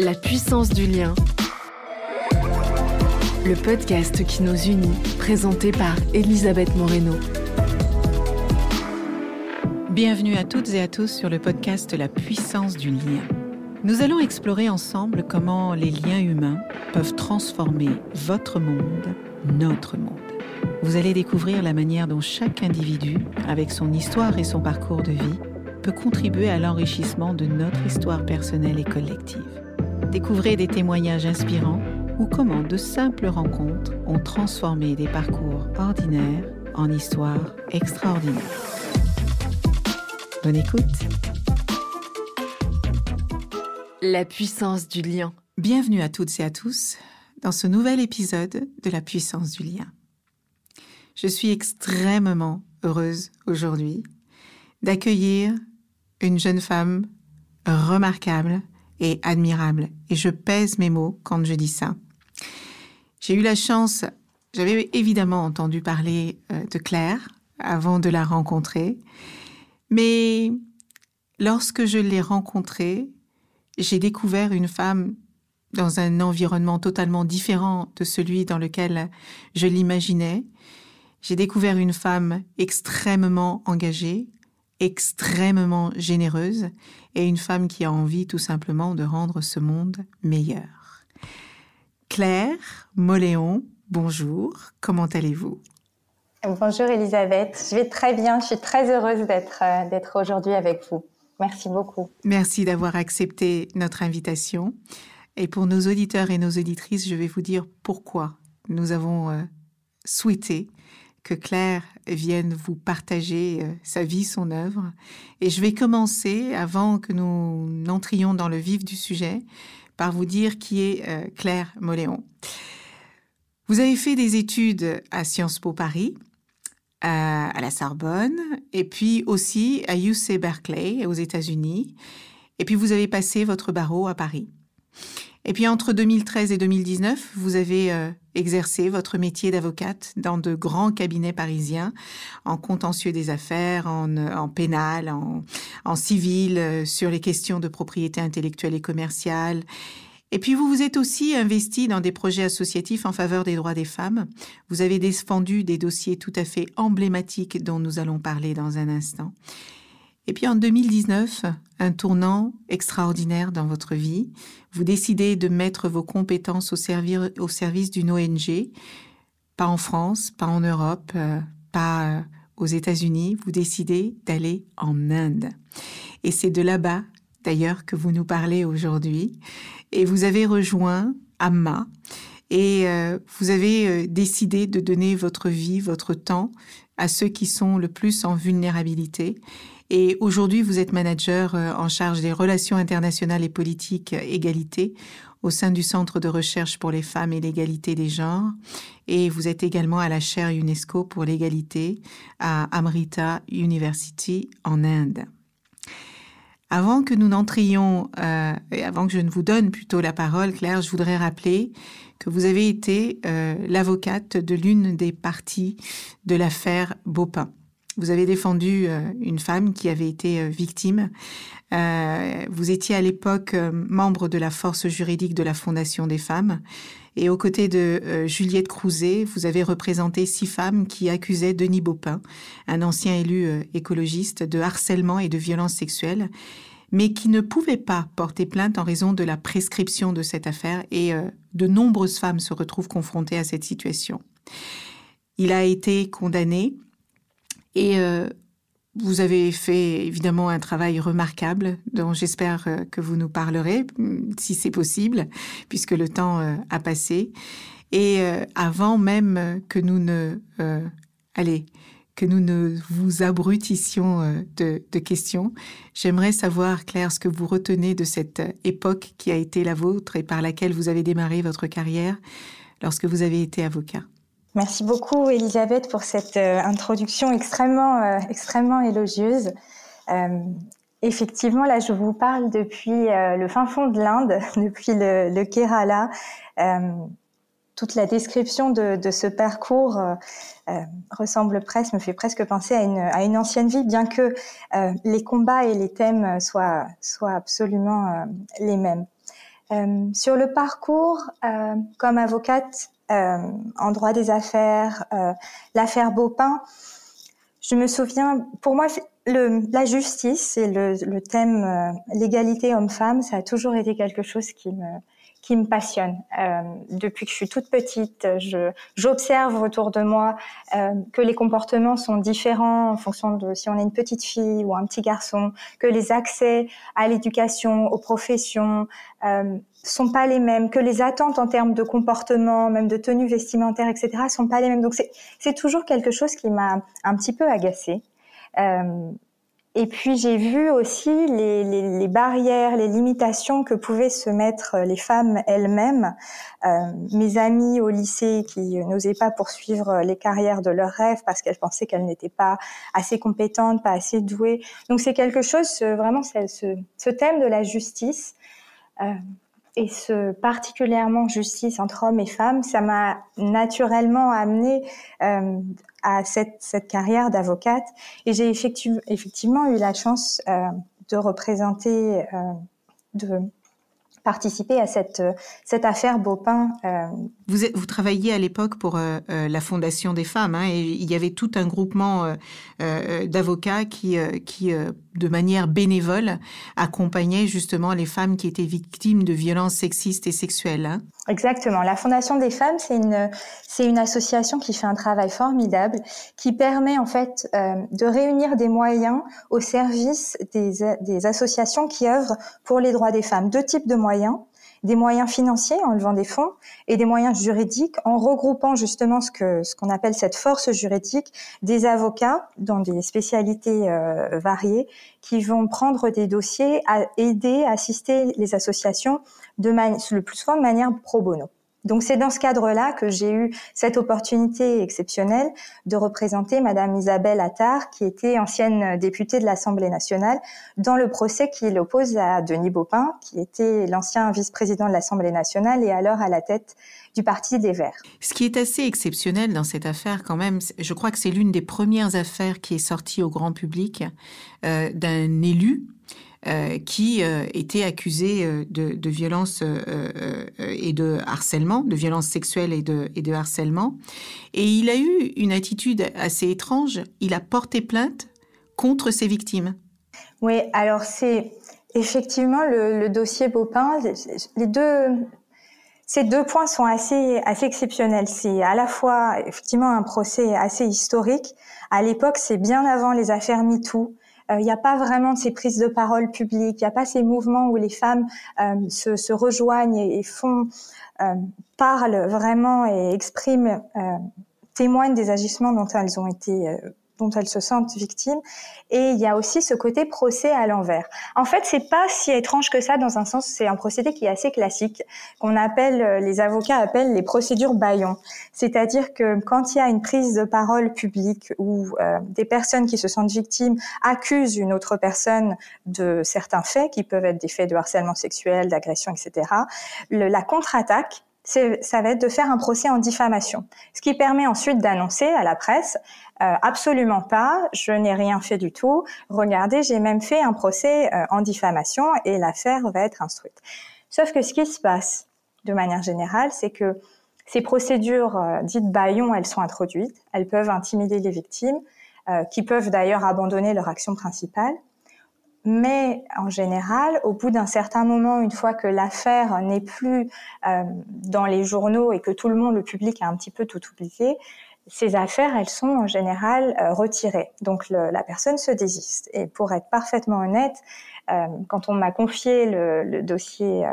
La puissance du lien. Le podcast qui nous unit, présenté par Elisabeth Moreno. Bienvenue à toutes et à tous sur le podcast La puissance du lien. Nous allons explorer ensemble comment les liens humains peuvent transformer votre monde, notre monde. Vous allez découvrir la manière dont chaque individu, avec son histoire et son parcours de vie, peut contribuer à l'enrichissement de notre histoire personnelle et collective. Découvrez des témoignages inspirants ou comment de simples rencontres ont transformé des parcours ordinaires en histoires extraordinaires. Bonne écoute. La puissance du lien. Bienvenue à toutes et à tous dans ce nouvel épisode de La puissance du lien. Je suis extrêmement heureuse aujourd'hui d'accueillir une jeune femme remarquable et admirable. Et je pèse mes mots quand je dis ça. J'ai eu la chance, j'avais évidemment entendu parler euh, de Claire avant de la rencontrer, mais lorsque je l'ai rencontrée, j'ai découvert une femme dans un environnement totalement différent de celui dans lequel je l'imaginais. J'ai découvert une femme extrêmement engagée, extrêmement généreuse et une femme qui a envie tout simplement de rendre ce monde meilleur. Claire Moléon, bonjour, comment allez-vous? Bonjour Elisabeth, je vais très bien, je suis très heureuse d'être euh, d'être aujourd'hui avec vous. Merci beaucoup. Merci d'avoir accepté notre invitation. Et pour nos auditeurs et nos auditrices, je vais vous dire pourquoi nous avons euh, souhaité que Claire vienne vous partager euh, sa vie, son œuvre. Et je vais commencer, avant que nous n'entrions dans le vif du sujet, par vous dire qui est euh, Claire Moléon. Vous avez fait des études à Sciences Po Paris, à, la Sorbonne, et puis aussi à UC Berkeley aux États-Unis. Et puis vous avez passé votre barreau à Paris. Et puis entre 2013 et 2019, vous avez euh, exercé votre métier d'avocate dans de grands cabinets parisiens, en contentieux des affaires, en, euh, pénal, en, en civil, euh, sur les questions de propriété intellectuelle et commerciale. Et puis vous vous êtes aussi investi dans des projets associatifs en faveur des droits des femmes. Vous avez défendu des dossiers tout à fait emblématiques dont nous allons parler dans un instant. Et puis en 2019, un tournant extraordinaire dans votre vie. Vous décidez de mettre vos compétences au, service d'une ONG, pas en France, pas en Europe, euh, pas euh, aux États-Unis. Vous décidez d'aller en Inde. Et c'est de là-bas, d'ailleurs, que vous nous parlez aujourd'hui. Et vous avez rejoint Amma. Et euh, vous avez décidé de donner votre vie, votre temps à ceux qui sont le plus en vulnérabilité et aujourd'hui, vous êtes manager euh, en charge des relations internationales et politiques euh, égalité au sein du Centre de recherche pour les femmes et l'égalité des genres. Et vous êtes également à la chaire UNESCO pour l'égalité à Amrita University en Inde. Avant que nous n'entrions, euh, et avant que je ne vous donne plutôt la parole, Claire, je voudrais rappeler que vous avez été euh, l'avocate de l'une des parties de l'affaire Bopin. Vous avez défendu euh, une femme qui avait été euh, victime. Euh, vous étiez à l'époque membre de la force juridique de la Fondation des femmes. Et aux côtés de Juliette Crouzet, vous avez représenté six femmes qui accusaient Denis Baupin, un ancien élu écologiste, de harcèlement et de violence sexuelle, mais qui ne pouvaient pas porter plainte en raison de la prescription de cette affaire. Et de nombreuses femmes se retrouvent confrontées à cette situation. Il a été condamné et euh, vous avez fait évidemment un travail remarquable dont j'espère euh, que vous nous parlerez, mm, si c'est possible, puisque le temps euh, a passé. Et avant même que nous ne, allez, que nous ne vous abrutissions de, de questions, j'aimerais savoir, Claire, ce que vous retenez de cette époque qui a été la vôtre et par laquelle vous avez démarré votre carrière lorsque vous avez été avocat. Merci beaucoup, Elisabeth, pour cette euh, introduction extrêmement, euh, extrêmement élogieuse. Euh, effectivement, là, je vous parle depuis le fin fond de l'Inde, depuis le, Kerala. toute la description de, de ce parcours ressemble presque, me fait presque penser à une, à une ancienne vie, bien que les combats et les thèmes soient, soient absolument les mêmes. sur le parcours, comme avocate en droit des affaires, l'affaire Beaupin, je me souviens, pour moi, le, la justice et le, le thème l'égalité homme-femme, ça a toujours été quelque chose qui me, qui me passionne. Euh, depuis que je suis toute petite, j'observe autour de moi euh, que les comportements sont différents en fonction de si on est une petite fille ou un petit garçon, que les accès à l'éducation, aux professions euh, sont pas les mêmes, que les attentes en termes de comportement, même de tenue vestimentaire, etc., sont pas les mêmes. Donc c'est toujours quelque chose qui m'a un petit peu agacée. Euh, et puis j'ai vu aussi les, barrières, les limitations que pouvaient se mettre les femmes elles-mêmes. Euh, mes amies au lycée qui n'osaient pas poursuivre les carrières de leurs rêves parce qu'elles pensaient qu'elles n'étaient pas assez compétentes, pas assez douées. Donc c'est quelque chose, vraiment, ce, ce, thème de la justice. Euh, et ce particulièrement justice entre hommes et femmes, ça m'a naturellement amené euh, à cette, cette carrière d'avocate. Et j'ai effectivement eu la chance euh, de représenter, euh, de participer à cette, cette affaire Beaupin. Euh. Vous, travailliez à l'époque pour la Fondation des femmes hein, et il y avait tout un groupement d'avocats qui, qui de manière bénévole, accompagnait justement les femmes qui étaient victimes de violences sexistes et sexuelles. Hein. Exactement. La Fondation des femmes, c'est une, c'est une association qui fait un travail formidable, qui permet en fait de réunir des moyens au service des, des associations qui œuvrent pour les droits des femmes. Deux types de moyens des moyens financiers en levant des fonds et des moyens juridiques en regroupant justement ce que ce qu'on appelle cette force juridique des avocats dans des spécialités euh, variées qui vont prendre des dossiers à aider assister les associations de le plus souvent de manière pro bono. Donc c'est dans ce cadre-là que j'ai eu cette opportunité exceptionnelle de représenter Madame Isabelle Attard, qui était ancienne députée de l'Assemblée nationale, dans le procès qui l'oppose à Denis Baupin, qui était l'ancien vice-président de l'Assemblée nationale et alors à la tête du Parti des Verts. Ce qui est assez exceptionnel dans cette affaire quand même, je crois que c'est l'une des premières affaires qui est sortie au grand public euh, d'un élu euh, qui euh, était accusé euh, de, de violence et de harcèlement, de violence sexuelle et de, harcèlement. Et il a eu une attitude assez étrange. Il a porté plainte contre ses victimes. Oui, alors c'est effectivement le, dossier deux, ces deux points sont assez, assez exceptionnels. C'est à la fois effectivement un procès assez historique. À l'époque, c'est bien avant les affaires MeToo. Il euh, n'y a pas vraiment ces prises de parole publiques, il n'y a pas ces mouvements où les femmes euh, se, rejoignent et, font, euh, parlent vraiment et expriment, témoignent des agissements dont elles ont été dont elles se sentent victimes. Et il y a aussi ce côté procès à l'envers. En fait, c'est pas si étrange que ça dans un sens, c'est un procédé qui est assez classique, qu'on appelle, euh, les avocats appellent les procédures baillons. C'est-à-dire que quand il y a une prise de parole publique où euh, des personnes qui se sentent victimes accusent une autre personne de certains faits, qui peuvent être des faits de harcèlement sexuel, d'agression, etc., la contre-attaque ça va être de faire un procès en diffamation, ce qui permet ensuite d'annoncer à la presse euh, absolument pas, je n'ai rien fait du tout. Regardez, j'ai même fait un procès euh, en diffamation et l'affaire va être instruite. Sauf que ce qui se passe de manière générale, c'est que ces procédures euh, dites baillons, elles sont introduites, elles peuvent intimider les victimes, qui peuvent d'ailleurs abandonner leur action principale. Mais en général, au bout d'un certain moment, une fois que l'affaire n'est plus dans les journaux et que tout le monde, le public, a un petit peu tout oublié, ces affaires, elles sont en général euh, retirées. Donc le, la personne se désiste. Et pour être parfaitement honnête, euh, quand on m'a confié le, le dossier euh,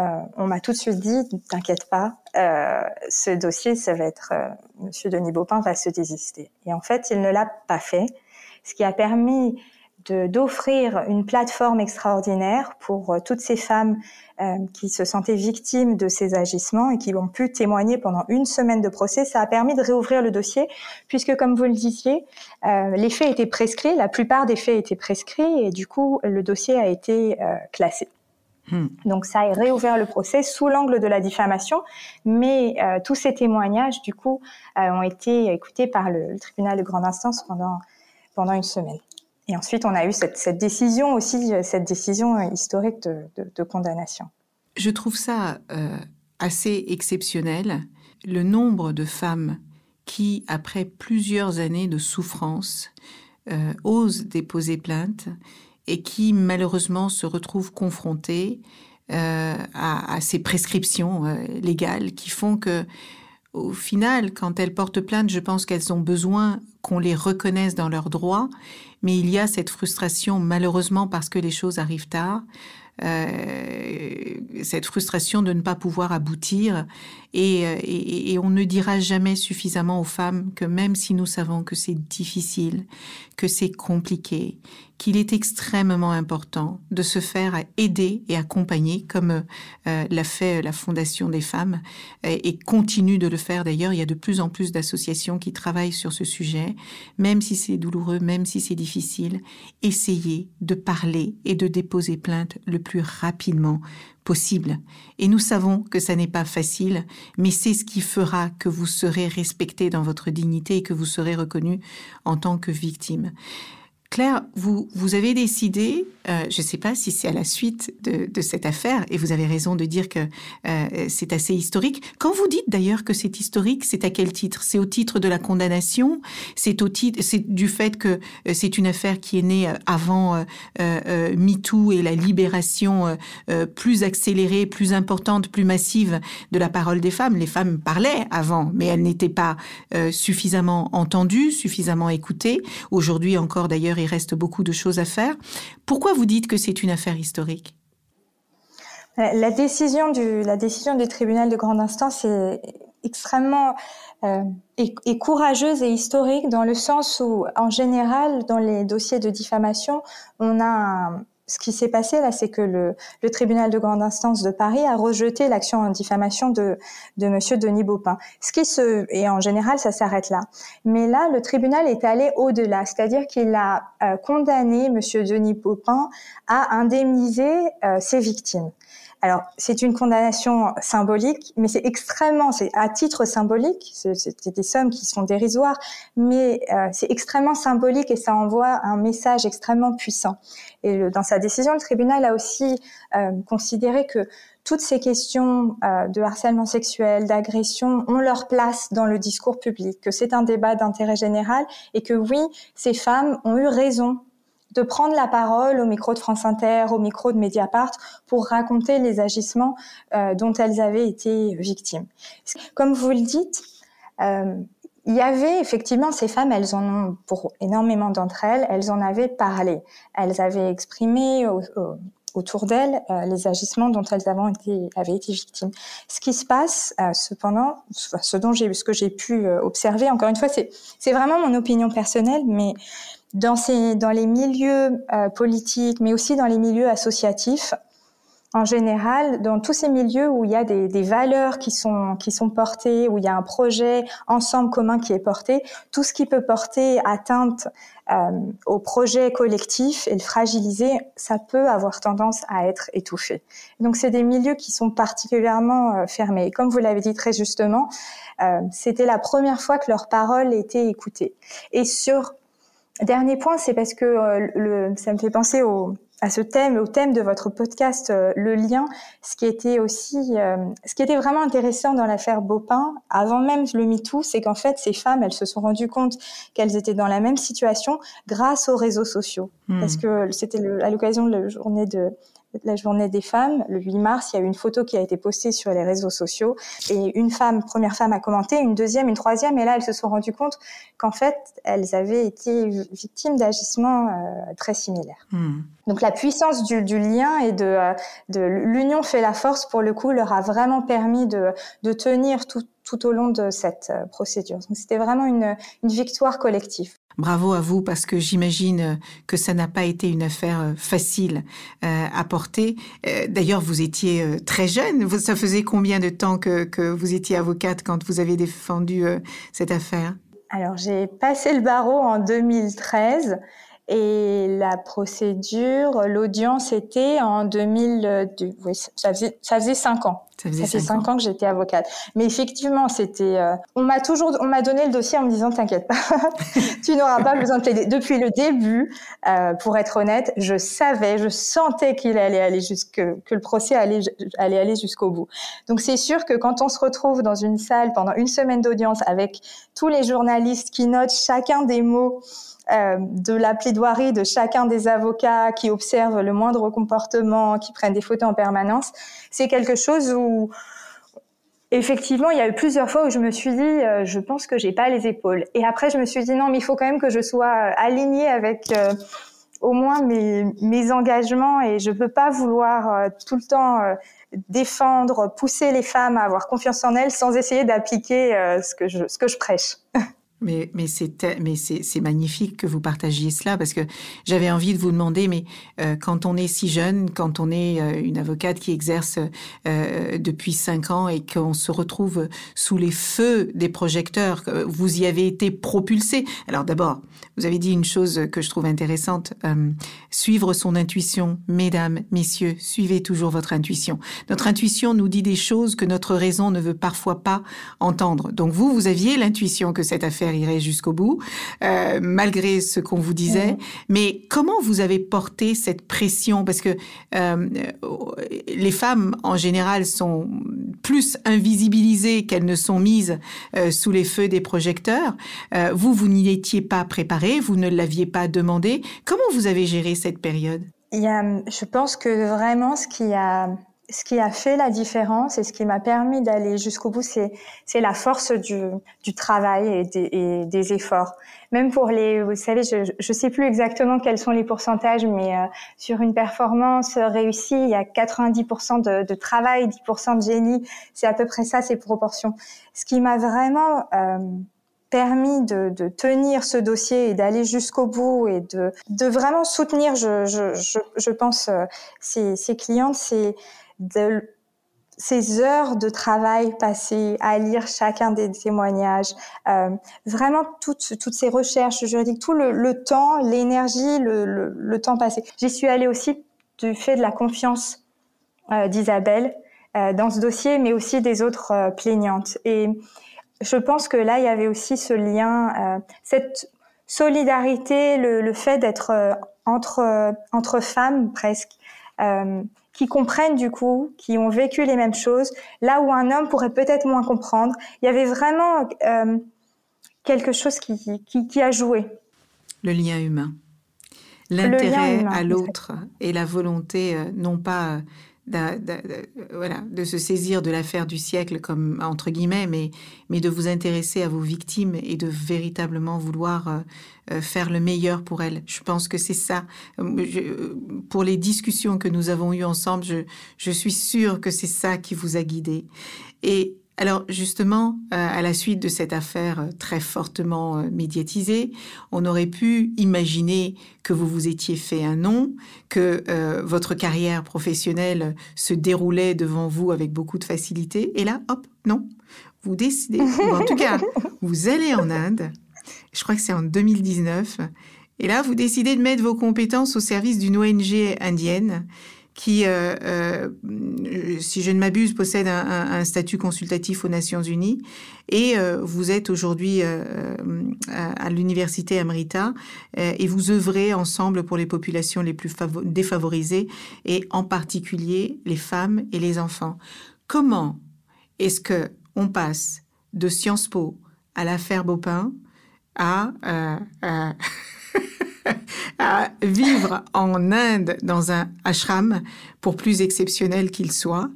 euh, on m'a tout de suite dit, t'inquiète pas, ce dossier, ça va être, Monsieur Denis Beaupin va se désister. Et en fait, il ne l'a pas fait, ce qui a permis d'offrir une plateforme extraordinaire pour euh, toutes ces femmes euh, qui se sentaient victimes de ces agissements et qui ont pu témoigner pendant une semaine de procès. Ça a permis de réouvrir le dossier puisque, comme vous le disiez, euh, les faits étaient prescrits, la plupart des faits étaient prescrits et du coup, le dossier a été euh, classé. Hmm. Donc ça a réouvert le procès sous l'angle de la diffamation, mais tous ces témoignages, du coup, ont été écoutés par le, le tribunal de grande instance pendant, pendant une semaine. Et ensuite, on a eu cette, décision aussi, cette décision historique de, condamnation. Je trouve ça euh, assez exceptionnel, le nombre de femmes qui, après plusieurs années de souffrance, euh, osent déposer plainte et qui malheureusement se retrouvent confrontées euh, à, à, ces prescriptions légales qui font que au final, quand elles portent plainte, je pense qu'elles ont besoin qu'on les reconnaisse dans leurs droits, mais il y a cette frustration, malheureusement, parce que les choses arrivent tard, euh, cette frustration de ne pas pouvoir aboutir. Euh, et, on ne dira jamais suffisamment aux femmes que même si nous savons que c'est difficile, que c'est compliqué, qu'il est extrêmement important de se faire aider et accompagner, comme euh, l'a fait la Fondation des femmes, et, et continue de le faire d'ailleurs. Il y a de plus en plus d'associations qui travaillent sur ce sujet, même si c'est douloureux, même si c'est difficile. Essayez de parler et de déposer plainte le plus rapidement possible. Et nous savons que ça n'est pas facile, mais c'est ce qui fera que vous serez respecté dans votre dignité et que vous serez reconnu en tant que victime. Claire, vous, vous avez décidé, euh, je ne sais pas si c'est à la suite de, cette affaire, et vous avez raison de dire que euh, c'est assez historique. Quand vous dites d'ailleurs que c'est historique, c'est à quel titre? C'est au titre de la condamnation? C'est au titre, du fait que euh, c'est une affaire qui est née avant MeToo et la libération plus accélérée, plus importante, plus massive de la parole des femmes? Les femmes parlaient avant, mais elles n'étaient pas suffisamment entendues, suffisamment écoutées. Aujourd'hui encore d'ailleurs, il reste beaucoup de choses à faire. Pourquoi vous dites que c'est une affaire historique? La décision, du, la décision tribunal de grande instance est extrêmement euh, courageuse et historique dans le sens où, en général, dans les dossiers de diffamation, on a un, ce qui s'est passé là, c'est que le, tribunal de grande instance de Paris a rejeté l'action en diffamation de, de Monsieur Denis Baupin. Ce qui se et en général, ça s'arrête là. Mais là, le tribunal est allé au-delà, c'est-à-dire qu'il a euh, condamné Monsieur Denis Baupin à indemniser euh, ses victimes. Alors, c'est une condamnation symbolique, mais c'est extrêmement, c'est à titre symbolique, c'est des sommes qui sont dérisoires, mais euh, c'est extrêmement symbolique et ça envoie un message extrêmement puissant. Et dans sa décision, le tribunal a aussi euh, considéré que toutes ces questions euh, de harcèlement sexuel, d'agression ont leur place dans le discours public, que c'est un débat d'intérêt général et que oui, ces femmes ont eu raison de prendre la parole au micro de France Inter, au micro de Mediapart, pour raconter les agissements euh, dont elles avaient été victimes. Comme vous le dites, euh, il y avait effectivement ces femmes, elles en ont, pour énormément d'entre elles, elles en avaient parlé. Elles avaient exprimé au, au, autour d'elles euh, les agissements dont elles avaient été, avaient été victimes. Ce qui se passe, euh, cependant, ce dont j'ai, ce que j'ai pu euh, observer, encore une fois, c'est, c'est vraiment mon opinion personnelle, mais dans, ces, dans les milieux euh, politiques, mais aussi dans les milieux associatifs, en général, dans tous ces milieux où il y a des, des, valeurs qui sont, qui sont portées, où il y a un projet ensemble commun qui est porté, tout ce qui peut porter atteinte euh, au projet collectif et le fragiliser, ça peut avoir tendance à être étouffé. Donc, c'est des milieux qui sont particulièrement euh, fermés. Comme vous l'avez dit très justement, euh, c'était la première fois que leurs paroles étaient écoutées. Et sur Dernier point, c'est parce que euh, le, ça me fait penser au, à ce thème, au thème de votre podcast, euh, le lien. Ce qui était aussi, euh, ce qui était vraiment intéressant dans l'affaire Baupin, avant même le MeToo, c'est qu'en fait, ces femmes, elles se sont rendues compte qu'elles étaient dans la même situation grâce aux réseaux sociaux. Mmh. Parce que c'était à l'occasion de la journée de la journée des femmes, le 8 mars, il y a eu une photo qui a été postée sur les réseaux sociaux et une femme, première femme a commenté, une deuxième, une troisième, et là elles se sont rendues compte qu'en fait elles avaient été victimes d'agissements euh, très similaires. Mmh. Donc la puissance du, du lien et de, euh, de l'union fait la force pour le coup leur a vraiment permis de, de tenir tout, tout au long de cette euh, procédure. Donc c'était vraiment une, une victoire collective. Bravo à vous parce que j'imagine que ça n'a pas été une affaire euh, facile euh, à porter. Euh, D'ailleurs, vous étiez euh, très jeune. Ça faisait combien de temps que, que, vous étiez avocate quand vous avez défendu euh, cette affaire? Alors, j'ai passé le barreau en 2013 et la procédure, l'audience était en 2002. Oui, ça faisait, ça faisait cinq ans. Ça, fait cinq ans. que j'étais avocate. Mais effectivement, c'était. Euh, on m'a toujours, on m'a donné le dossier en me disant t'inquiète pas, tu n'auras pas besoin de plaider. Depuis le début, euh, pour être honnête, je savais, je sentais qu'il allait aller jusque, que le procès allait, allait aller jusqu'au bout. Donc c'est sûr que quand on se retrouve dans une salle pendant une semaine d'audience avec tous les journalistes qui notent chacun des mots. Euh, de la plaidoirie de chacun des avocats qui observent le moindre comportement, qui prennent des photos en permanence, c'est quelque chose où effectivement, il y a eu plusieurs fois où je me suis dit, euh, je pense que j'ai pas les épaules. Et après, je me suis dit non, mais il faut quand même que je sois alignée avec euh, au moins mes, mes engagements et je peux pas vouloir tout le temps défendre, pousser les femmes à avoir confiance en elles sans essayer d'appliquer ce ce que je prêche. Mais, c'est magnifique que vous partagiez cela parce que j'avais envie de vous demander mais euh, quand on est si jeune quand on est euh, une avocate qui exerce euh, depuis cinq ans et qu'on se retrouve sous les feux des projecteurs vous y avez été propulsé. Alors d'abord vous avez dit une chose que je trouve intéressante suivre son intuition. Mesdames messieurs suivez toujours votre intuition. Notre intuition nous dit des choses que notre raison ne veut parfois pas entendre. Donc vous vous aviez l'intuition que cette affaire irait jusqu'au bout, euh, malgré ce qu'on vous disait. Mhm. Mais comment vous avez porté cette pression? Parce que euh, les femmes, en général, sont plus invisibilisées qu'elles ne sont mises euh, sous les feux des projecteurs. Euh, vous, vous n'y étiez pas préparé, vous ne l'aviez pas demandé. Comment vous avez géré cette période? Il y a, Je pense que vraiment, ce qui a ce qui a fait la différence et ce qui m'a permis d'aller jusqu'au bout, c'est c'est la force du, du travail et des, et des, efforts. Même pour les, vous savez, je je sais plus exactement quels sont les pourcentages, mais euh, sur une performance réussie, il y a 90% de, de travail, 10% de génie. C'est à peu près ça ces proportions. Ce qui m'a vraiment euh, permis de, de, tenir ce dossier et d'aller jusqu'au bout et de, de vraiment soutenir, je, je, je, je pense, euh, ces, ces clientes, c'est de ces heures de travail passées à lire chacun des témoignages, euh, vraiment toutes, toutes ces recherches juridiques, tout le, le temps, l'énergie, le, le, le, temps passé. J'y suis allée aussi du fait de la confiance euh, d'Isabelle euh, dans ce dossier, mais aussi des autres euh, plaignantes. Et je pense que là, il y avait aussi ce lien, euh, cette solidarité, le, fait d'être euh, entre, entre femmes presque qui comprennent du coup, qui ont vécu les mêmes choses, là où un homme pourrait peut-être moins comprendre. Il y avait vraiment euh, quelque chose qui, qui, qui, a joué. Le lien humain. L'intérêt à l'autre et la volonté, euh, non pas de, voilà, de se saisir de l'affaire du siècle comme entre guillemets, mais, mais de vous intéresser à vos victimes et de véritablement vouloir euh, euh, faire le meilleur pour elles. Je pense que c'est ça. Euh, pour les discussions que nous avons eues ensemble, je, je suis sûre que c'est ça qui vous a guidé. Et alors justement, euh, à la suite de cette affaire euh, très fortement euh, médiatisée, on aurait pu imaginer que vous vous étiez fait un nom, que euh, votre carrière professionnelle se déroulait devant vous avec beaucoup de facilité. Et là, hop, non. Vous décidez, ou en tout cas, vous allez en Inde, je crois que c'est en 2019, et là, vous décidez de mettre vos compétences au service d'une ONG indienne qui, euh, euh, si je ne m'abuse, possède un, statut consultatif aux Nations Unies. Et euh, vous êtes aujourd'hui à, à l'université Amrita et vous œuvrez ensemble pour les populations les plus défavorisées et en particulier les femmes et les enfants. Comment est-ce que on passe de Sciences Po à l'affaire Baupin à euh, à vivre en Inde dans un ashram, pour plus exceptionnel qu'il soit.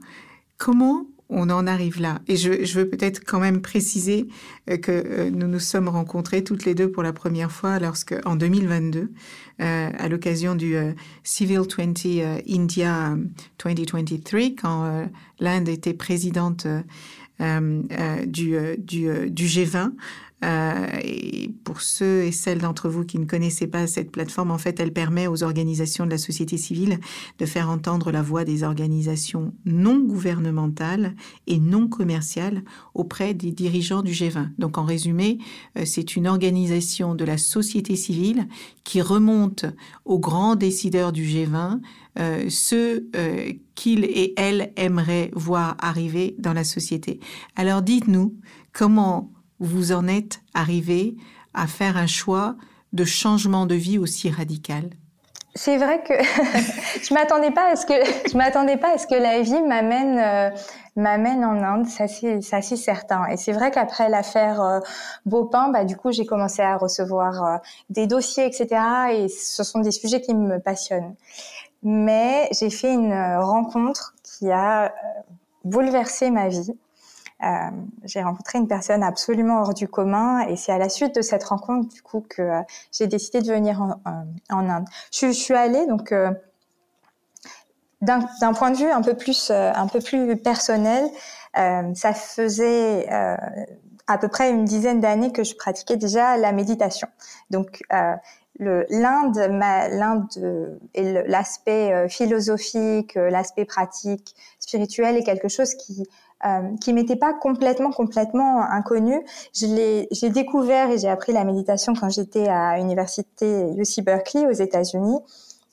Comment on en arrive là? Et je, veux peut-être quand même préciser euh, que euh, nous nous sommes rencontrés toutes les deux pour la première fois lorsque, en 2022, euh, à l'occasion du Civil 20 euh, India 2023, quand l'Inde était présidente du G20. Euh, et pour ceux et celles d'entre vous qui ne connaissaient pas cette plateforme, en fait, elle permet aux organisations de la société civile de faire entendre la voix des organisations non gouvernementales et non commerciales auprès des dirigeants du G20. Donc, en résumé, euh, c'est une organisation de la société civile qui remonte aux grands décideurs du G20 euh, ceux euh, qu'ils et elles aimeraient voir arriver dans la société. Alors dites-nous comment vous en êtes arrivé à faire un choix de changement de vie aussi radical c'est vrai que je m'attendais pas à ce que je m'attendais pas à ce que la vie m'amène euh, m'amène en Inde, c'est assez, certain. Et c'est vrai qu'après l'affaire euh, Beaupin, bah du coup j'ai commencé à recevoir euh, des dossiers, etc. Et ce sont des sujets qui me passionnent. Mais j'ai fait une rencontre qui a bouleversé ma vie. Euh, j'ai rencontré une personne absolument hors du commun et c'est à la suite de cette rencontre du coup que euh, j'ai décidé de venir en, en Inde. Je, suis allée donc euh, d'un point de vue un peu plus un peu plus personnel. ça faisait à peu près une dizaine d'années que je pratiquais déjà la méditation. Donc l'Inde, l'Inde et l'aspect philosophique, l'aspect pratique, spirituel est quelque chose qui euh, qui m'était pas complètement complètement inconnu. Je l'ai j'ai découvert et j'ai appris la méditation quand j'étais à l'université UC Berkeley aux États-Unis.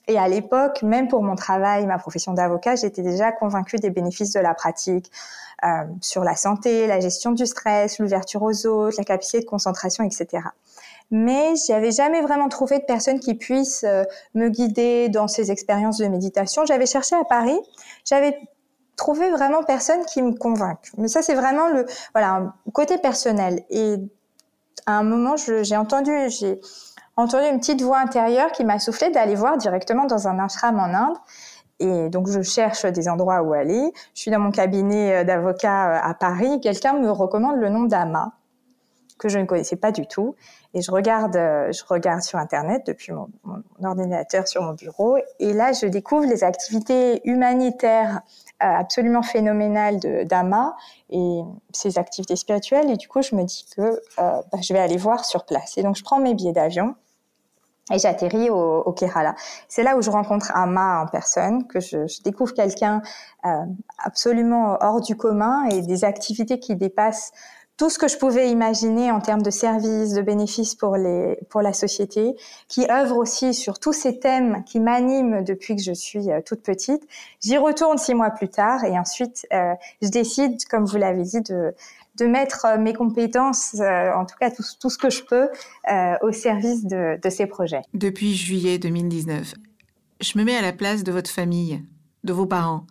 Et à l'époque, même pour mon travail, ma profession d'avocat, j'étais déjà convaincue des bénéfices de la pratique euh, sur la santé, la gestion du stress, l'ouverture aux autres, la capacité de concentration, etc. Mais j'avais jamais vraiment trouvé de personne qui puisse euh, me guider dans ces expériences de méditation. J'avais cherché à Paris, j'avais trouver vraiment personne qui me convainque. Mais ça, c'est vraiment le voilà côté personnel. Et à un moment, j'ai entendu, j'ai entendu une petite voix intérieure qui m'a soufflé d'aller voir directement dans un ashram en Inde. Et donc, je cherche des endroits où aller. Je suis dans mon cabinet euh, d'avocat euh, à Paris. Quelqu'un me recommande le nom d'Ama, que je ne connaissais pas du tout. Et je regarde, euh, je regarde sur Internet depuis mon, ordinateur sur mon bureau. Et là, je découvre les activités humanitaires euh, absolument phénoménal d'Ama et ses activités spirituelles. Et du coup, je me dis que euh, bah, je vais aller voir sur place. Et donc, je prends mes billets d'avion. Et j'atterris au, Kerala. C'est là où je rencontre Ama en personne, que je, découvre quelqu'un absolument hors du commun et des activités qui dépassent tout ce que je pouvais imaginer en termes de services, de bénéfices pour les pour la société, qui œuvre aussi sur tous ces thèmes qui m'animent depuis que je suis euh, toute petite. J'y retourne six mois plus tard et ensuite euh, je décide, comme vous l'avez dit, de mettre euh, mes compétences, en tout cas tout, ce que je peux, au service de ces projets. Depuis juillet 2019, je me mets à la place de votre famille, de vos parents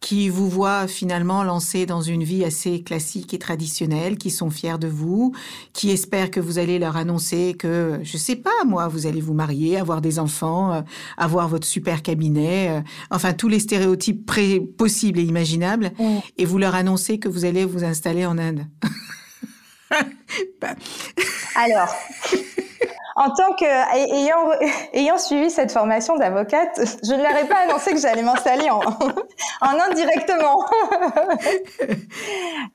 qui vous voient finalement lancé dans une vie assez classique et traditionnelle, qui sont fiers de vous, qui espèrent que vous allez leur annoncer que, je sais pas, moi, vous allez vous marier, avoir des enfants, euh, avoir votre super cabinet, euh, enfin tous les stéréotypes possibles et imaginables, et vous leur annoncez que vous allez vous installer en Inde. bah. Alors, en tant que ayant ayant suivi cette formation d'avocate, je ne leur ai pas annoncé que j'allais m'installer en en Inde directement.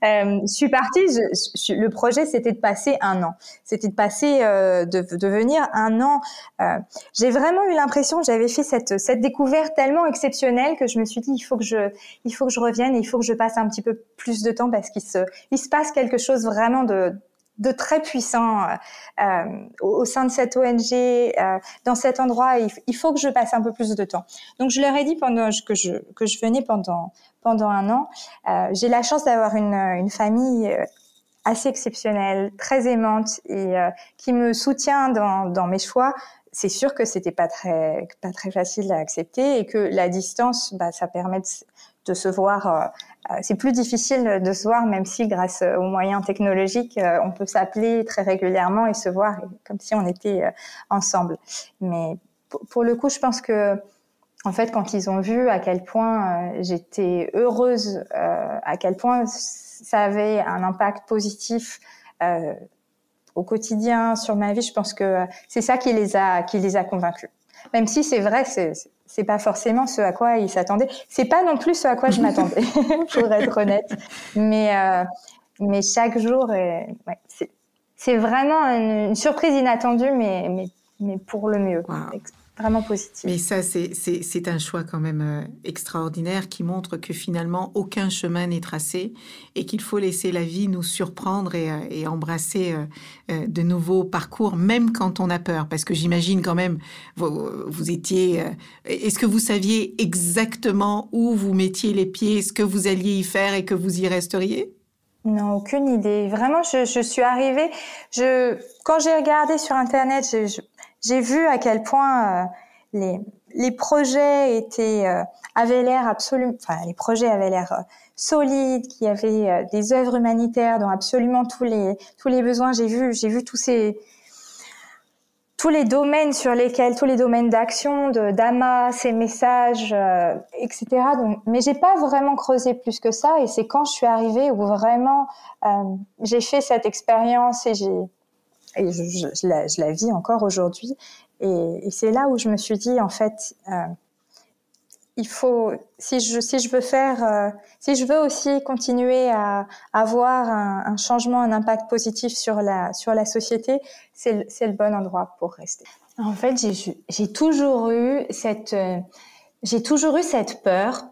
euh, je suis partie. Je, le projet c'était de passer un an. C'était de passer euh, de, de venir un an. Euh, J'ai vraiment eu l'impression j'avais fait cette cette découverte tellement exceptionnelle que je me suis dit il faut que je il faut que je revienne et il faut que je passe un petit peu plus de temps parce qu'il se il se passe quelque chose vraiment de de très puissant euh, euh, au, sein de cette ONG, euh, dans cet endroit. Il, faut que je passe un peu plus de temps. Donc je leur ai dit pendant que je que je venais pendant pendant un an. Euh, J'ai la chance d'avoir une, une famille euh, assez exceptionnelle, très aimante et qui me soutient dans, dans mes choix. C'est sûr que c'était pas très pas très facile à accepter et que la distance, bah, ça permet de, de se voir euh, c'est plus difficile de se voir, même si grâce aux moyens technologiques, euh, on peut s'appeler très régulièrement et se voir comme si on était euh, ensemble. Mais pour le coup, je pense que, en fait, quand ils ont vu à quel point j'étais heureuse, à quel point ça avait un impact positif au quotidien sur ma vie, je pense que c'est ça qui les a qui les a convaincus. Même si c'est vrai, c'est c'est pas forcément ce à quoi ils s'attendaient. C'est pas non plus ce à quoi je m'attendais, pour être honnête. Mais euh, mais chaque jour, ouais, c'est vraiment une, surprise inattendue, mais, mais, mais pour le mieux vraiment positif. Mais ça, c'est un choix quand même euh, extraordinaire qui montre que finalement, aucun chemin n'est tracé et qu'il faut laisser la vie nous surprendre et, euh, embrasser euh, de nouveaux parcours, même quand on a peur. Parce que j'imagine quand même, vous, vous étiez... Est-ce que vous saviez exactement où vous mettiez les pieds, ce que vous alliez y faire et que vous y resteriez? Non, aucune idée. Vraiment, je, je suis arrivée. Je, quand j'ai regardé sur Internet, je, j'ai vu à quel point euh, les, les projets étaient euh, avaient l'air absolument, enfin les projets avaient l'air euh, solides, qu'il y avait des œuvres humanitaires dans absolument tous les tous les besoins. J'ai vu j'ai vu tous ces tous les domaines sur lesquels, tous les domaines d'action, de d'AMA, ces messages, euh, etc. Donc, mais j'ai pas vraiment creusé plus que ça. Et c'est quand je suis arrivée où vraiment euh, j'ai fait cette expérience et j'ai et je, la, vis encore aujourd'hui. Et, c'est là où je me suis dit, en fait, euh, il faut, si je, si je veux faire, euh, si je veux aussi continuer à, avoir un, changement, un impact positif sur la, sur la société, c'est le, le bon endroit pour rester. En fait, j'ai toujours eu cette, euh, j'ai toujours eu cette peur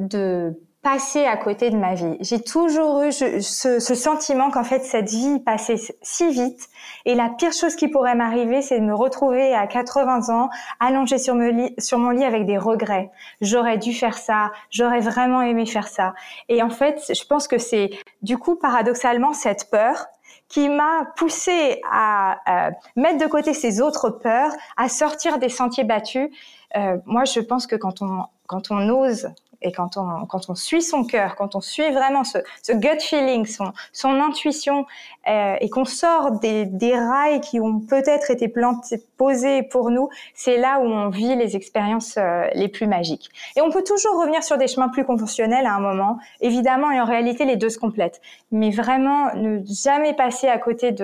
de passer à côté de ma vie. J'ai toujours eu ce, ce sentiment qu'en fait cette vie passait si vite et la pire chose qui pourrait m'arriver, c'est de me retrouver à 80 ans allongée sur, lit, sur mon lit avec des regrets. J'aurais dû faire ça, j'aurais vraiment aimé faire ça. Et en fait, je pense que c'est du coup paradoxalement cette peur qui m'a poussé à euh, mettre de côté ces autres peurs, à sortir des sentiers battus. Euh, moi, je pense que quand on quand on ose et quand on, quand on suit son cœur, quand on suit vraiment ce, ce gut feeling, son, son intuition, euh, et qu'on sort des, des rails qui ont peut-être été plantés, posés pour nous, c'est là où on vit les expériences euh, les plus magiques. Et on peut toujours revenir sur des chemins plus conventionnels à un moment, évidemment, et en réalité, les deux se complètent. Mais vraiment, ne jamais passer à côté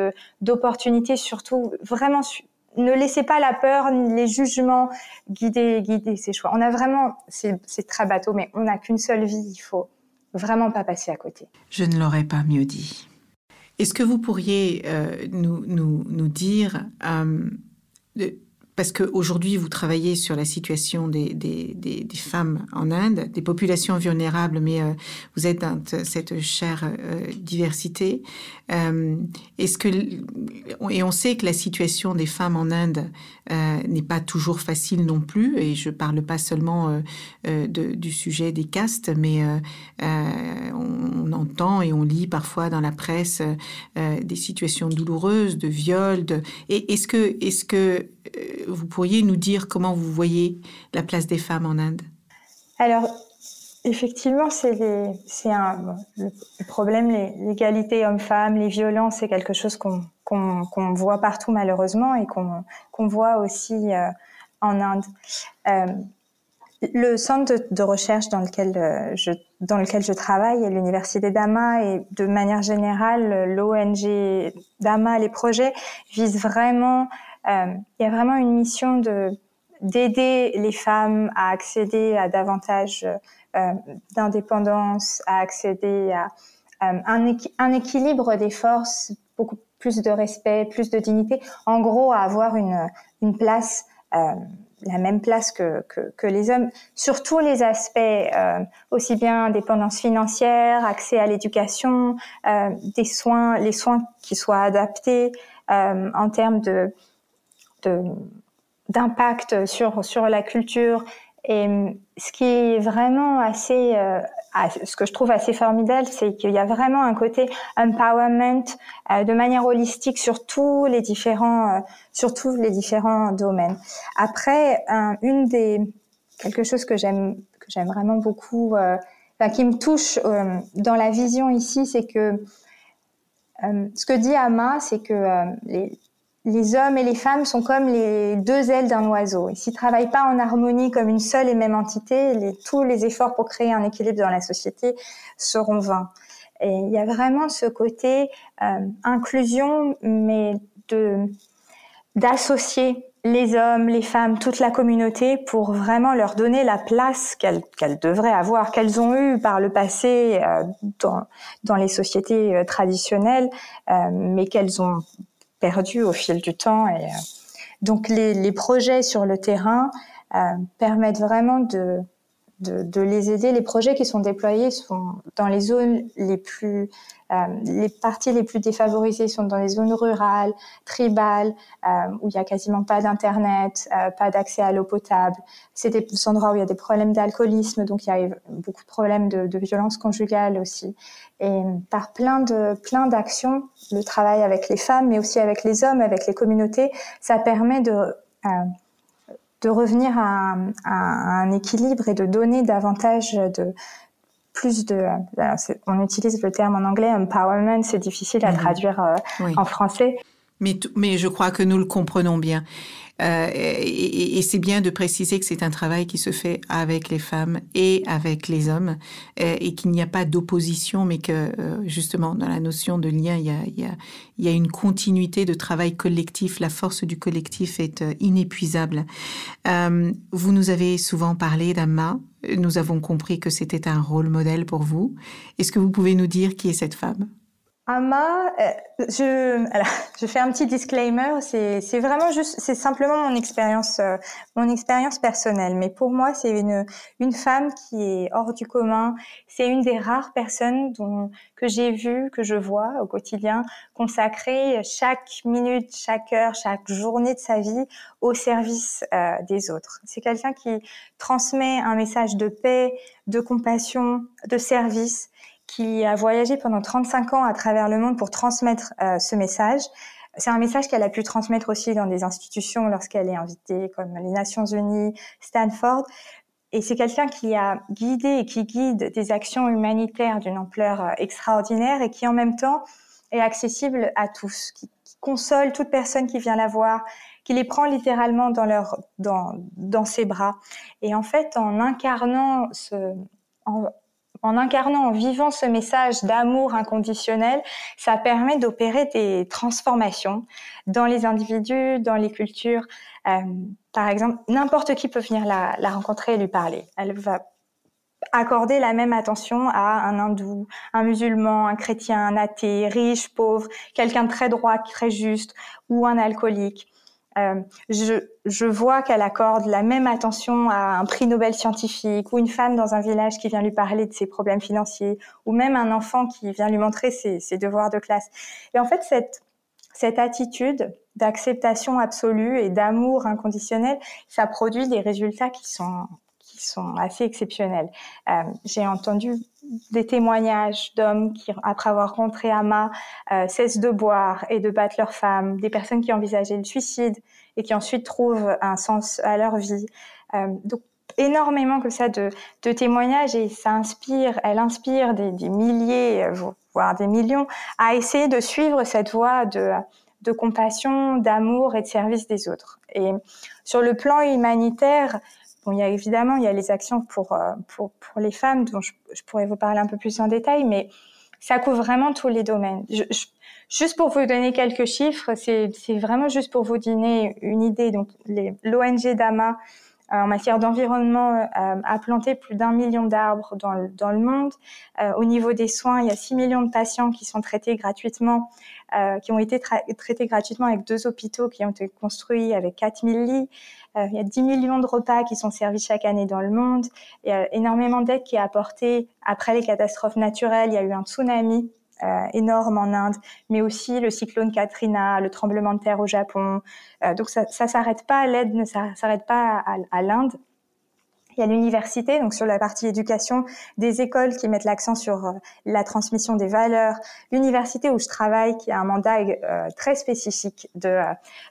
d'opportunités, surtout vraiment ne laissez pas la peur ni les jugements guider, guider ces choix. On a vraiment, c'est très bateau, mais on n'a qu'une seule vie. Il faut vraiment pas passer à côté. Je ne l'aurais pas mieux dit. Est-ce que vous pourriez euh, nous, nous, dire euh, parce qu'aujourd'hui, vous travaillez sur la situation des, femmes en Inde, des populations vulnérables, mais euh, vous êtes dans cette chère euh, diversité. Euh, est-ce que et on sait que la situation des femmes en Inde n'est pas toujours facile non plus, et je parle pas seulement du sujet des castes, mais on, entend et on lit parfois dans la presse des situations douloureuses, de viols. De... Est-ce que est-ce que vous pourriez nous dire comment vous voyez la place des femmes en Inde? Alors, effectivement, c'est un le, problème, l'égalité homme-femme, les violences, c'est quelque chose qu'on voit partout malheureusement et qu'on voit aussi euh, en Inde. Euh, le centre de, recherche dans lequel euh, je dans lequel je travaille, l'université d'Ama et de manière générale l'ONG d'Ama, les projets visent vraiment euh, il y a vraiment une mission de d'aider les femmes à accéder à davantage euh, d'indépendance, à accéder à euh, un, équilibre des forces, beaucoup plus de respect, plus de dignité, en gros à avoir une, une place, euh, la même place que, que, que, les hommes, sur tous les aspects, euh, aussi bien indépendance financière, accès à l'éducation, euh, des soins, les soins qui soient adaptés en termes de d'impact sur sur la culture. Et ce qui est vraiment assez euh, ce que je trouve assez formidable c'est qu'il y a vraiment un côté empowerment euh, de manière holistique sur tous les différents euh, sur tous les différents domaines. Après un, une des quelque chose que j'aime que j'aime vraiment beaucoup euh, enfin, qui me touche euh, dans la vision ici c'est que euh, ce que dit Ama c'est que les les hommes et les femmes sont comme les deux ailes d'un oiseau. S'ils travaillent pas en harmonie comme une seule et même entité, tous les efforts pour créer un équilibre dans la société seront vains. Et il y a vraiment ce côté euh, inclusion, mais de d'associer les hommes, les femmes, toute la communauté pour vraiment leur donner la place qu'elles devraient avoir, qu'elles ont eu par le passé euh, dans, dans, les sociétés euh, traditionnelles, euh, mais qu'elles ont perdu au fil du temps. Et, donc les, les, projets sur le terrain permettent vraiment de, de, de, les aider. Les projets qui sont déployés sont dans les zones les plus euh, les parties les plus défavorisées sont dans les zones rurales, tribales, euh, où il y a quasiment pas d'internet, euh, pas d'accès à l'eau potable. C'est des endroits où il y a des problèmes d'alcoolisme, donc il y a beaucoup de problèmes de, de violence conjugale aussi. Et par plein de plein d'actions, le travail avec les femmes, mais aussi avec les hommes, avec les communautés, ça permet de de revenir à un, à un, équilibre et de donner davantage de, plus de. on utilise le terme en anglais empowerment, c'est difficile à mhm. traduire euh, en français. Mais, mais je crois que nous le comprenons bien. Euh, et, c'est bien de préciser que c'est un travail qui se fait avec les femmes et avec les hommes euh, et qu'il n'y a pas d'opposition, mais que euh, justement dans la notion de lien, il y, a, il, y a, il y a une continuité de travail collectif. La force du collectif est inépuisable. vous nous avez souvent parlé d'Amma. Nous avons compris que c'était un rôle modèle pour vous. Est-ce que vous pouvez nous dire qui est cette femme? Ama, euh, je, alors, je fais un petit disclaimer. C'est, vraiment juste, c'est simplement mon expérience, euh, mon expérience personnelle. Mais pour moi, c'est une une femme qui est hors du commun. C'est une des rares personnes dont que j'ai vu, que je vois au quotidien, consacrer chaque minute, chaque heure, chaque journée de sa vie au service euh, des autres. C'est quelqu'un qui transmet un message de paix, de compassion, de service qui a voyagé pendant 35 ans à travers le monde pour transmettre euh, ce message. C'est un message qu'elle a pu transmettre aussi dans des institutions lorsqu'elle est invitée, comme les Nations Unies, Stanford. Et c'est quelqu'un qui a guidé et qui guide des actions humanitaires d'une ampleur euh, extraordinaire et qui en même temps est accessible à tous, qui, console toute personne qui vient la voir, qui les prend littéralement dans leur dans dans ses bras. Et en fait, en incarnant ce en, en incarnant, en vivant ce message d'amour inconditionnel, ça permet d'opérer des transformations dans les individus, dans les cultures. Euh, par exemple, n'importe qui peut venir la, rencontrer et lui parler. Elle va accorder la même attention à un hindou, un musulman, un chrétien, un athée, riche, pauvre, quelqu'un de très droit, très juste, ou un alcoolique. Euh, je, je, vois qu'elle accorde la même attention à un prix Nobel scientifique ou une femme dans un village qui vient lui parler de ses problèmes financiers ou même un enfant qui vient lui montrer ses, ses devoirs de classe. Et en fait, cette, cette attitude d'acceptation absolue et d'amour inconditionnel, ça produit des résultats qui sont qui sont assez exceptionnels. Euh, J'ai entendu des témoignages d'hommes qui, après avoir rencontré Ama, euh, cessent de boire et de battre leurs femmes, des personnes qui envisageaient le suicide et qui ensuite trouvent un sens à leur vie. Euh, donc énormément comme ça de, de, témoignages et ça inspire, elle inspire des, des, milliers, voire des millions, à essayer de suivre cette voie de, de compassion, d'amour et de service des autres. Et sur le plan humanitaire, Bon, il y a évidemment, il y a les actions pour, euh, pour, pour les femmes, dont je, je, pourrais vous parler un peu plus en détail, mais ça couvre vraiment tous les domaines. Je, je, juste pour vous donner quelques chiffres, c'est vraiment juste pour vous donner une idée. Donc, l'ONG DAMA, euh, en matière d'environnement, euh, a planté plus d'un million d'arbres dans, le, dans le monde. Euh, au niveau des soins, il y a 6 millions de patients qui sont traités gratuitement, euh, qui ont été traités gratuitement avec deux hôpitaux qui ont été construits avec 4000 lits. Euh, il y a 10 millions de repas qui sont servis chaque année dans le monde. Il y a énormément d'aide qui est apportée après les catastrophes naturelles. Il y a eu un tsunami euh, énorme en Inde, mais aussi le cyclone Katrina, le tremblement de terre au Japon. Euh, donc ça, ça s'arrête pas, l'aide ne s'arrête pas à, à l'Inde. Il y a l'université, donc sur la partie éducation, des écoles qui mettent l'accent sur euh, la transmission des valeurs. L'université où je travaille, qui a un mandat euh, très spécifique de, euh,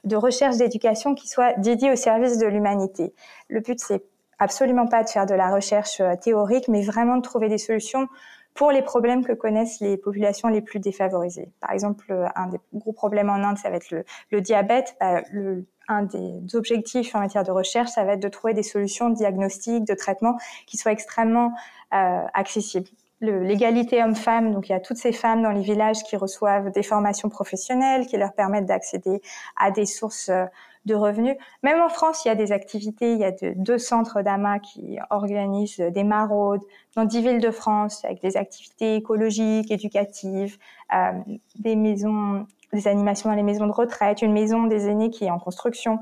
de recherche d'éducation qui soit dédié au service de l'humanité. Le but, c'est absolument pas de faire de la recherche théorique, mais vraiment de trouver des solutions pour les problèmes que connaissent les populations les plus défavorisées. Par exemple, un des gros problèmes en Inde, ça va être le, le diabète. le, un des objectifs en matière de recherche, ça va être de trouver des solutions de diagnostic, de traitement qui soient extrêmement euh, accessibles. l'égalité homme-femme. Donc il y a toutes ces femmes dans les villages qui reçoivent des formations professionnelles qui leur permettent d'accéder à des sources euh, de revenus. Même en France, il y a des activités. Il y a deux centres d'AMA qui organisent des maraudes dans dix villes de France avec des activités écologiques, éducatives, euh, des maisons, des animations dans les maisons de retraite, une maison des aînés qui est en construction.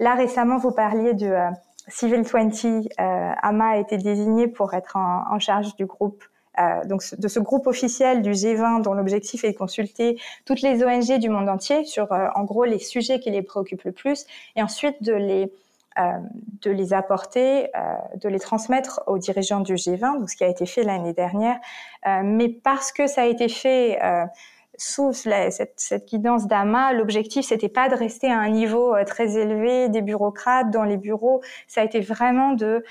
Là, récemment, vous parliez de euh, Civil 20. Euh, AMA a été désigné pour être en, en charge du groupe euh, donc de ce groupe officiel du G20 dont l'objectif est de consulter toutes les ONG du monde entier sur euh, en gros les sujets qui les préoccupent le plus et ensuite de les euh, de les apporter, de les transmettre aux dirigeants du G20, donc ce qui a été fait l'année dernière. mais parce que ça a été fait sous cette, cette, guidance d'AMA, l'objectif c'était pas de rester à un niveau très élevé des bureaucrates dans les bureaux, ça a été vraiment de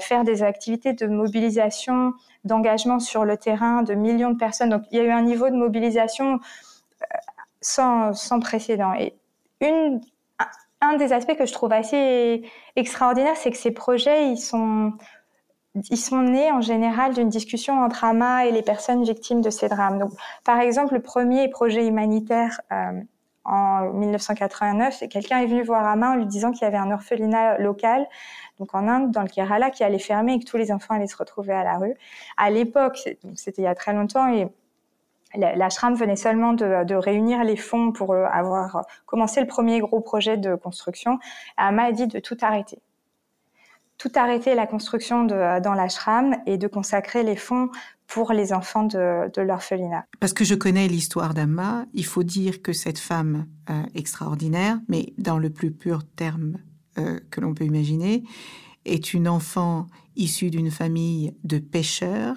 faire des activités de mobilisation d'engagement sur le terrain de millions de personnes. Donc il y a eu un niveau de mobilisation euh, sans, sans précédent. Et une, un des aspects que je trouve assez extraordinaire, c'est que ces projets, ils sont, ils sont nés en général d'une discussion entre AMA et les personnes victimes de ces drames. Donc, par exemple, le premier projet humanitaire euh, en 1989, quelqu'un est venu voir AMA en lui disant qu'il y avait un orphelinat local donc en Inde, dans le Kerala, qui allait fermer et que tous les enfants allaient se retrouver à la rue. À l'époque, c'était il y a très longtemps, et l'ashram venait seulement de, réunir les fonds pour euh, avoir commencé le premier gros projet de construction. Ama a dit de tout arrêter. Tout arrêter la construction de, dans l'ashram et de consacrer les fonds pour les enfants de, l'orphelinat. Parce que je connais l'histoire d'Ama, il faut dire que cette femme euh, extraordinaire, mais dans le plus pur terme euh, que l'on peut imaginer, est une enfant issue d'une famille de pêcheurs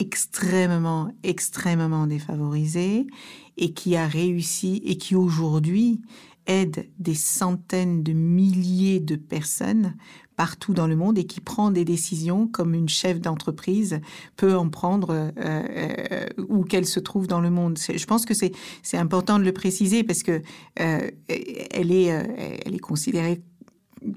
extrêmement, extrêmement défavorisée et qui a réussi et qui aujourd'hui aide des centaines de milliers de personnes partout dans le monde et qui prend des décisions comme une chef d'entreprise peut en prendre euh, euh, où qu'elle se trouve dans le monde. Je pense que c'est important de le préciser parce que euh, elle est elle est considérée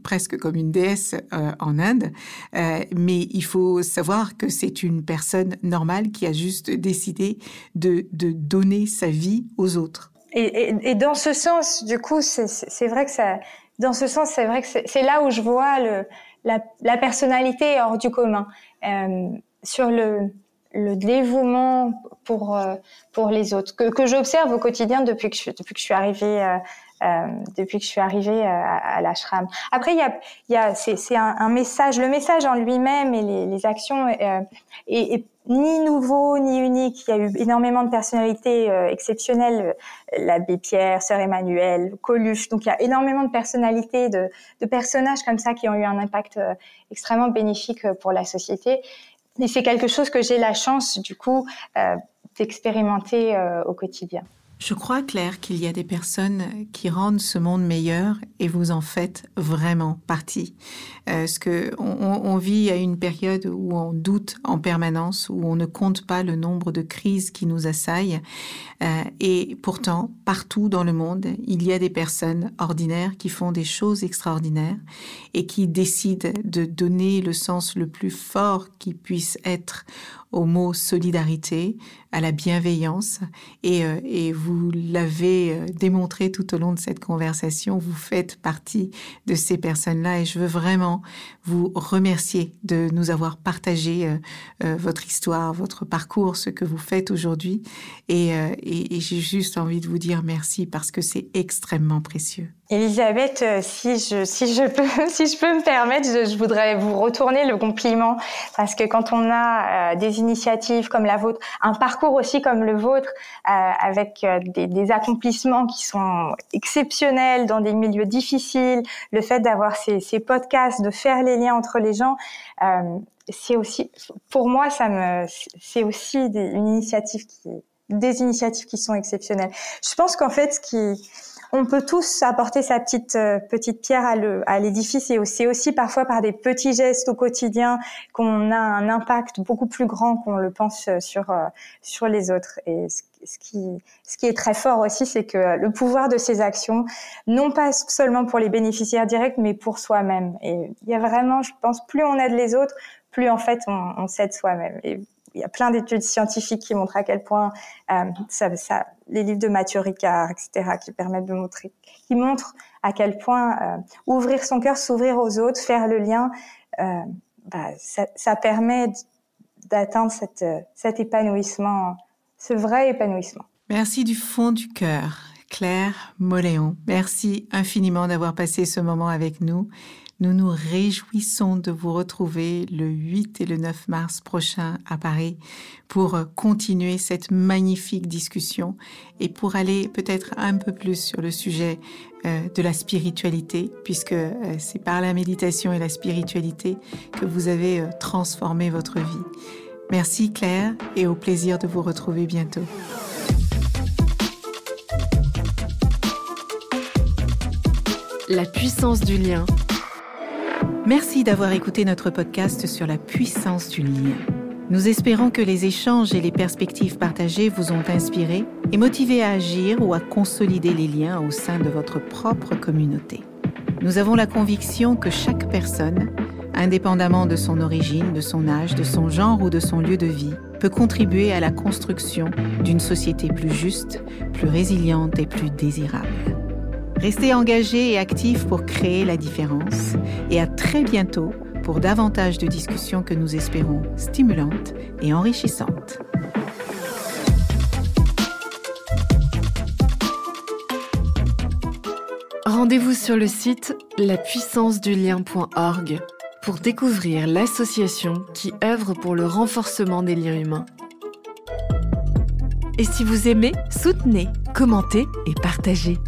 presque comme une déesse euh, en Inde, euh, mais il faut savoir que c'est une personne normale qui a juste décidé de, de donner sa vie aux autres. Et, et, et dans ce sens, du coup, c'est vrai que ça, dans ce sens, c'est vrai que c'est là où je vois le, la, la, personnalité hors du commun. Euh, sur le, le dévouement pour euh, pour les autres que, que j'observe au quotidien depuis que je, depuis que je suis arrivée euh, depuis que je suis arrivée euh, à, à l'ashram. Après, il y a, y a c'est un, un, message, le message en lui-même et les, les actions euh, est, ni nouveau ni unique. Il y a eu énormément de personnalités euh, exceptionnelles, l'abbé Pierre, sœur Emmanuel, Coluche. Donc il y a énormément de personnalités, de, de personnages comme ça qui ont eu un impact extrêmement bénéfique pour la société. Et c'est quelque chose que j'ai la chance, du coup, euh, d'expérimenter au quotidien. Je crois, Claire, qu'il y a des personnes qui rendent ce monde meilleur et vous en faites vraiment partie. Euh, ce que on, vit à une période où on doute en permanence, où on ne compte pas le nombre de crises qui nous assaillent. Euh, et pourtant, partout dans le monde, il y a des personnes ordinaires qui font des choses extraordinaires et qui décident de donner le sens le plus fort qui puisse être au mot solidarité, à la bienveillance. Et, euh, et vous l'avez euh, démontré tout au long de cette conversation, vous faites partie de ces personnes-là et je veux vraiment vous remercier de nous avoir partagé euh, votre histoire, votre parcours, ce que vous faites aujourd'hui. Et, et, j'ai juste envie de vous dire merci parce que c'est extrêmement précieux. Elisabeth, euh, si je, si je peux, si je peux me permettre, je, voudrais vous retourner le compliment parce que quand on a euh, des initiatives comme la vôtre, un parcours aussi comme le vôtre, euh, avec euh, des, accomplissements qui sont exceptionnels dans des milieux difficiles, le fait d'avoir ces, podcasts, de faire les liens entre les gens, euh, c'est aussi, pour moi, ça me, c'est aussi des, une initiative qui, des initiatives qui sont exceptionnelles. Je pense qu'en fait, ce qui on peut tous apporter sa petite euh, petite pierre à l'édifice et c'est aussi parfois par des petits gestes au quotidien qu'on a un impact beaucoup plus grand qu'on le pense euh, sur euh, sur les autres et ce qui, ce qui est très fort aussi, c'est que le pouvoir de ces actions, non pas seulement pour les bénéficiaires directs, mais pour soi-même. Et il y a vraiment, je pense, plus on aide les autres, plus en fait on, s'aide soi-même. Il y a plein d'études scientifiques qui montrent à quel point euh, ça, ça, les livres de Mathieu Ricard, etc., qui permettent de montrer, qui montrent à quel point euh, ouvrir son cœur, s'ouvrir aux autres, faire le lien, euh, bah, ça, ça, permet d'atteindre cet épanouissement, ce vrai épanouissement. Merci du fond du cœur, Claire Moléon. Merci infiniment d'avoir passé ce moment avec nous. Nous nous réjouissons de vous retrouver le 8 et le 9 mars prochain à Paris pour continuer cette magnifique discussion et pour aller peut-être un peu plus sur le sujet euh, de la spiritualité, puisque euh, c'est par la méditation et la spiritualité que vous avez euh, transformé votre vie. Merci Claire et au plaisir de vous retrouver bientôt. La puissance du lien Merci d'avoir écouté notre podcast sur la puissance du lien. Nous espérons que les échanges et les perspectives partagées vous ont inspiré et motivé à agir ou à consolider les liens au sein de votre propre communauté. Nous avons la conviction que chaque personne, indépendamment de son origine, de son âge, de son genre ou de son lieu de vie, peut contribuer à la construction d'une société plus juste, plus résiliente et plus désirable. Restez engagés et actifs pour créer la différence et à très bientôt pour davantage de discussions que nous espérons stimulantes et enrichissantes. Rendez-vous sur le site lapuissancedulien.org pour découvrir l'association qui œuvre pour le renforcement des liens humains. Et si vous aimez, soutenez, commentez et partagez.